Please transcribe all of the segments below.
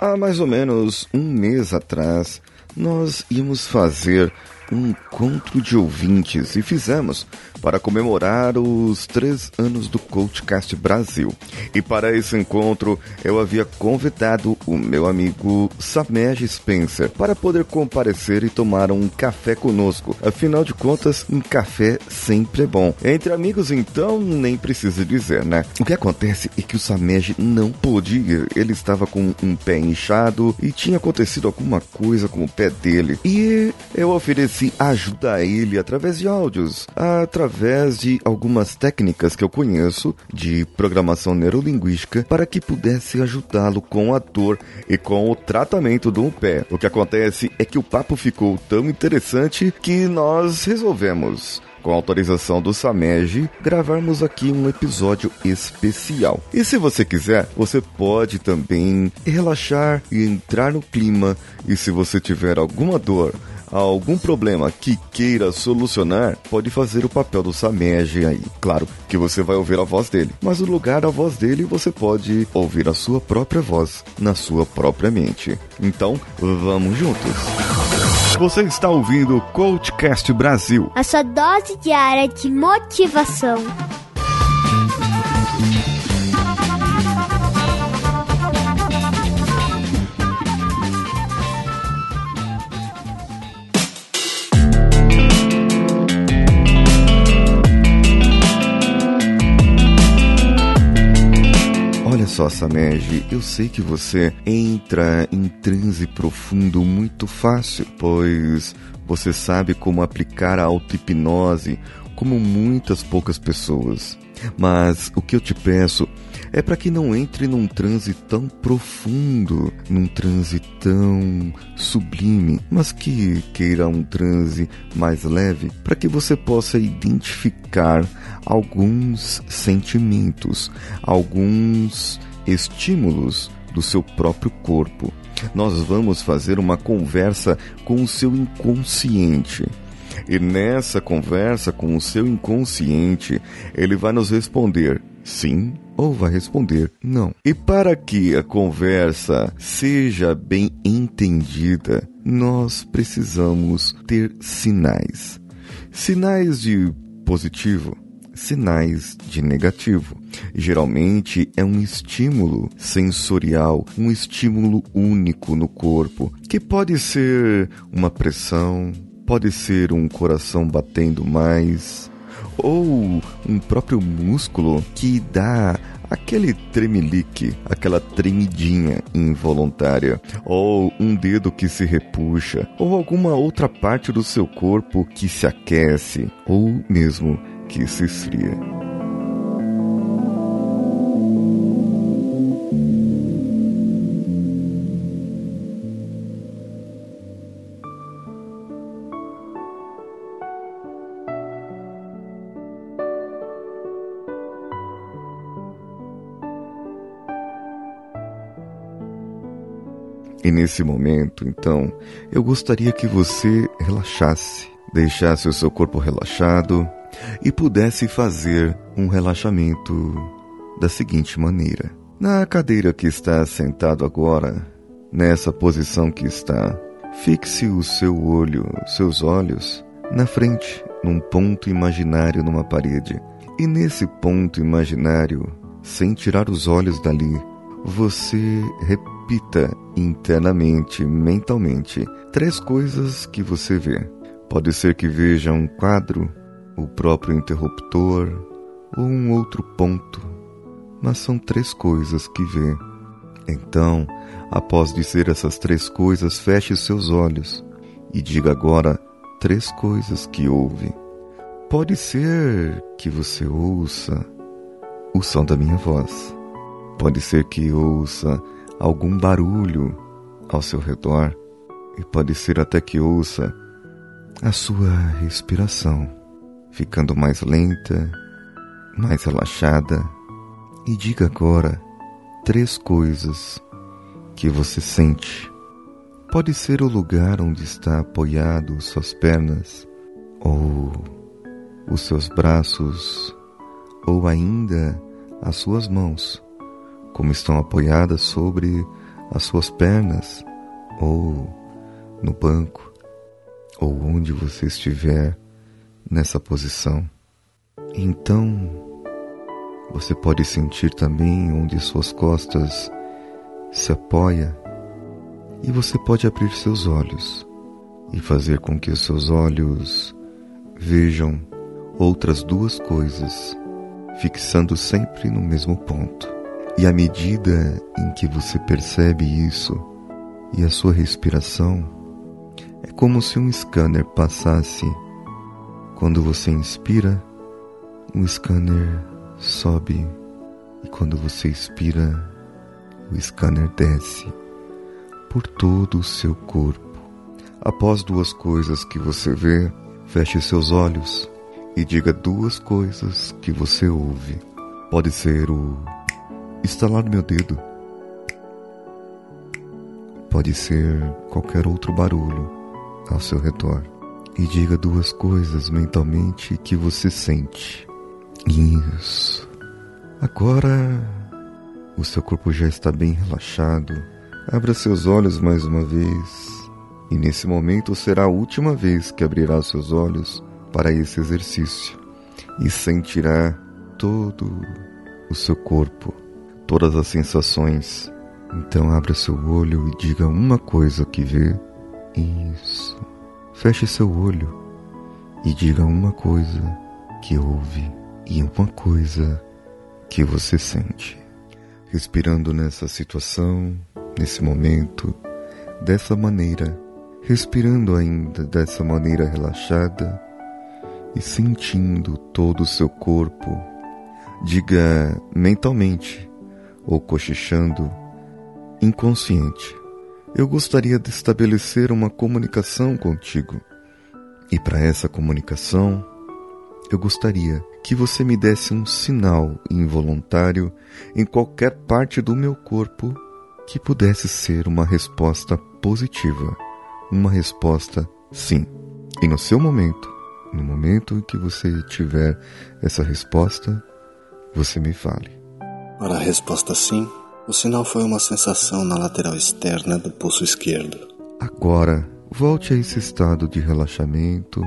Há mais ou menos um mês atrás, nós íamos fazer um encontro de ouvintes e fizemos para comemorar os três anos do Coachcast Brasil. E para esse encontro eu havia convidado o meu amigo Samej Spencer para poder comparecer e tomar um café conosco. Afinal de contas, um café sempre é bom. Entre amigos, então, nem precisa dizer, né? O que acontece é que o Samej não pôde ir. Ele estava com um pé inchado e tinha acontecido alguma coisa com o pé dele. E eu ofereci ajuda a ele através de áudios, através de algumas técnicas que eu conheço de programação neurolinguística para que pudesse ajudá-lo com a dor e com o tratamento do pé. O que acontece é que o papo ficou tão interessante que nós resolvemos com autorização do Samej, gravarmos aqui um episódio especial. E se você quiser, você pode também relaxar e entrar no clima. E se você tiver alguma dor, algum problema que queira solucionar, pode fazer o papel do Samej aí. Claro que você vai ouvir a voz dele, mas no lugar da voz dele você pode ouvir a sua própria voz na sua própria mente. Então, vamos juntos. Você está ouvindo o Coachcast Brasil. A sua dose diária de motivação. Só, Samej, eu sei que você entra em transe profundo muito fácil, pois você sabe como aplicar a auto-hipnose como muitas poucas pessoas. Mas o que eu te peço é para que não entre num transe tão profundo, num transe tão sublime, mas que queira um transe mais leve, para que você possa identificar alguns sentimentos, alguns estímulos do seu próprio corpo. Nós vamos fazer uma conversa com o seu inconsciente. E nessa conversa com o seu inconsciente, ele vai nos responder sim ou vai responder não. E para que a conversa seja bem entendida, nós precisamos ter sinais. Sinais de positivo, sinais de negativo. Geralmente é um estímulo sensorial, um estímulo único no corpo, que pode ser uma pressão, pode ser um coração batendo mais, ou um próprio músculo que dá aquele tremelique, aquela tremidinha involuntária, ou um dedo que se repuxa, ou alguma outra parte do seu corpo que se aquece, ou mesmo que se esfria. E nesse momento, então, eu gostaria que você relaxasse, deixasse o seu corpo relaxado e pudesse fazer um relaxamento da seguinte maneira: na cadeira que está sentado agora, nessa posição que está, fixe o seu olho, seus olhos, na frente, num ponto imaginário numa parede. E nesse ponto imaginário, sem tirar os olhos dali, você repita internamente, mentalmente, três coisas que você vê. Pode ser que veja um quadro, o próprio interruptor ou um outro ponto, mas são três coisas que vê. Então, após dizer essas três coisas, feche seus olhos e diga agora três coisas que ouve. Pode ser que você ouça o som da minha voz. Pode ser que ouça algum barulho ao seu redor. E pode ser até que ouça a sua respiração ficando mais lenta, mais relaxada. E diga agora três coisas que você sente. Pode ser o lugar onde está apoiado suas pernas, ou os seus braços, ou ainda as suas mãos, como estão apoiadas sobre as suas pernas ou no banco ou onde você estiver nessa posição. Então, você pode sentir também onde suas costas se apoia e você pode abrir seus olhos e fazer com que os seus olhos vejam outras duas coisas, fixando sempre no mesmo ponto. E à medida em que você percebe isso e a sua respiração, é como se um scanner passasse. Quando você inspira, o scanner sobe e quando você expira, o scanner desce por todo o seu corpo. Após duas coisas que você vê, feche seus olhos e diga duas coisas que você ouve. Pode ser o estalar do meu dedo. Pode ser qualquer outro barulho ao seu redor. E diga duas coisas mentalmente que você sente. Isso. Agora o seu corpo já está bem relaxado. Abra seus olhos mais uma vez. E nesse momento será a última vez que abrirá seus olhos para esse exercício e sentirá todo o seu corpo, todas as sensações. Então abra seu olho e diga uma coisa que vê. Isso. Feche seu olho e diga uma coisa que ouve e uma coisa que você sente. Respirando nessa situação, nesse momento, dessa maneira respirando ainda dessa maneira relaxada e sentindo todo o seu corpo. Diga mentalmente ou cochichando, inconsciente. Eu gostaria de estabelecer uma comunicação contigo. E para essa comunicação, eu gostaria que você me desse um sinal involuntário em qualquer parte do meu corpo que pudesse ser uma resposta positiva uma resposta sim. E no seu momento, no momento em que você tiver essa resposta, você me fale. Para a resposta sim, o sinal foi uma sensação na lateral externa do pulso esquerdo. Agora, volte a esse estado de relaxamento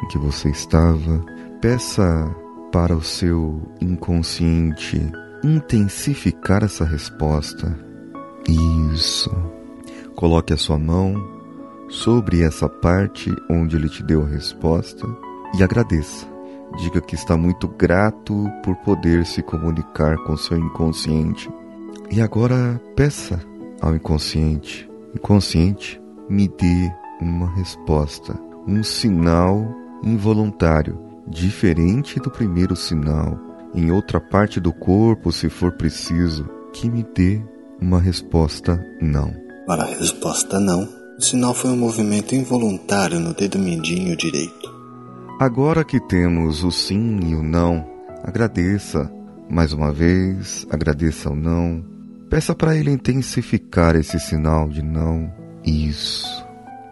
em que você estava. Peça para o seu inconsciente intensificar essa resposta. Isso. Coloque a sua mão sobre essa parte onde ele te deu a resposta e agradeça. Diga que está muito grato por poder se comunicar com seu inconsciente. E agora peça ao inconsciente: Inconsciente, me dê uma resposta, um sinal involuntário, diferente do primeiro sinal, em outra parte do corpo, se for preciso, que me dê uma resposta não. Para a resposta não, o sinal foi um movimento involuntário no dedo mindinho direito. Agora que temos o sim e o não, agradeça mais uma vez, agradeça o não. Peça para ele intensificar esse sinal de não. Isso.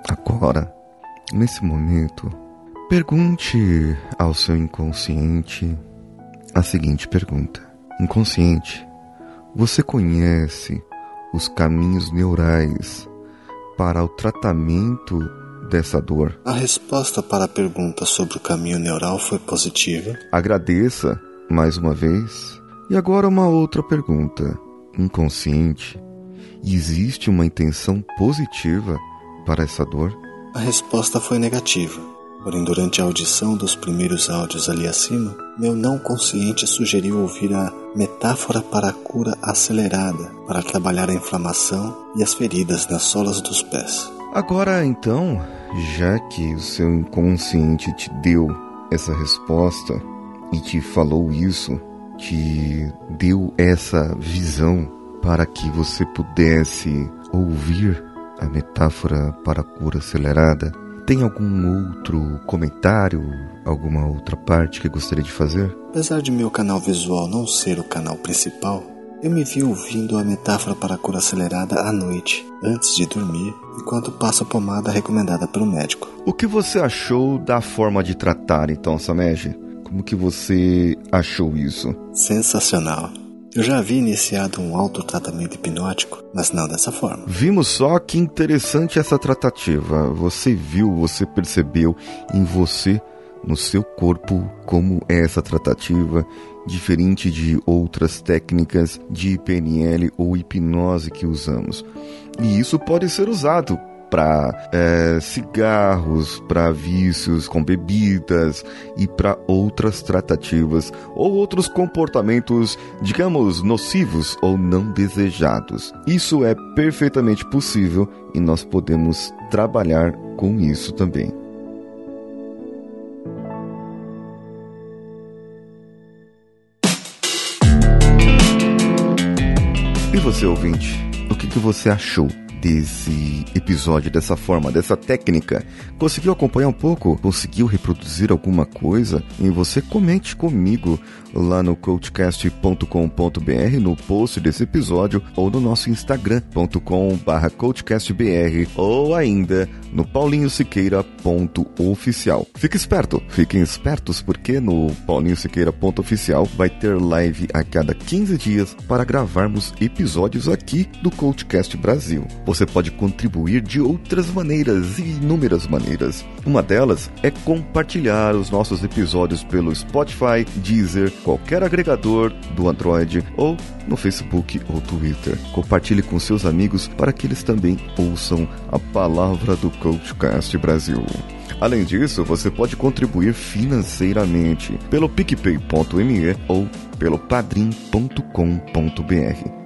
Agora, nesse momento, pergunte ao seu inconsciente a seguinte pergunta: Inconsciente, você conhece os caminhos neurais para o tratamento dessa dor? A resposta para a pergunta sobre o caminho neural foi positiva. Agradeça mais uma vez. E agora uma outra pergunta. Inconsciente, existe uma intenção positiva para essa dor? A resposta foi negativa. Porém, durante a audição dos primeiros áudios ali acima, meu não consciente sugeriu ouvir a metáfora para a cura acelerada para trabalhar a inflamação e as feridas nas solas dos pés. Agora, então, já que o seu inconsciente te deu essa resposta e te falou isso, te deu essa visão para que você pudesse ouvir a metáfora para a cura acelerada, tem algum outro comentário, alguma outra parte que gostaria de fazer? Apesar de meu canal visual não ser o canal principal, eu me vi ouvindo a metáfora para a cura acelerada à noite, antes de dormir, enquanto passo a pomada recomendada pelo médico. O que você achou da forma de tratar, então, Sameji? Como que você achou isso? Sensacional. Eu já havia iniciado um autotratamento hipnótico, mas não dessa forma. Vimos só que interessante essa tratativa. Você viu, você percebeu em você, no seu corpo, como é essa tratativa, diferente de outras técnicas de PNL ou hipnose que usamos. E isso pode ser usado para é, cigarros, para vícios com bebidas e para outras tratativas ou outros comportamentos, digamos, nocivos ou não desejados. Isso é perfeitamente possível e nós podemos trabalhar com isso também. E você, ouvinte, o que, que você achou desse episódio, dessa forma, dessa técnica. Conseguiu acompanhar um pouco? Conseguiu reproduzir alguma coisa? E você comente comigo lá no coachcast.com.br, no post desse episódio, ou no nosso instagram.com.br coachcastbr, ou ainda no paulinhosiqueira.oficial. Fique esperto, fiquem espertos, porque no paulinhosiqueira.oficial vai ter live a cada 15 dias para gravarmos episódios aqui do Coachcast Brasil. Você pode contribuir de outras maneiras, inúmeras maneiras. Uma delas é compartilhar os nossos episódios pelo Spotify, Deezer, qualquer agregador do Android ou no Facebook ou Twitter. Compartilhe com seus amigos para que eles também ouçam a palavra do Coachcast Brasil. Além disso, você pode contribuir financeiramente pelo picpay.me ou pelo padrim.com.br.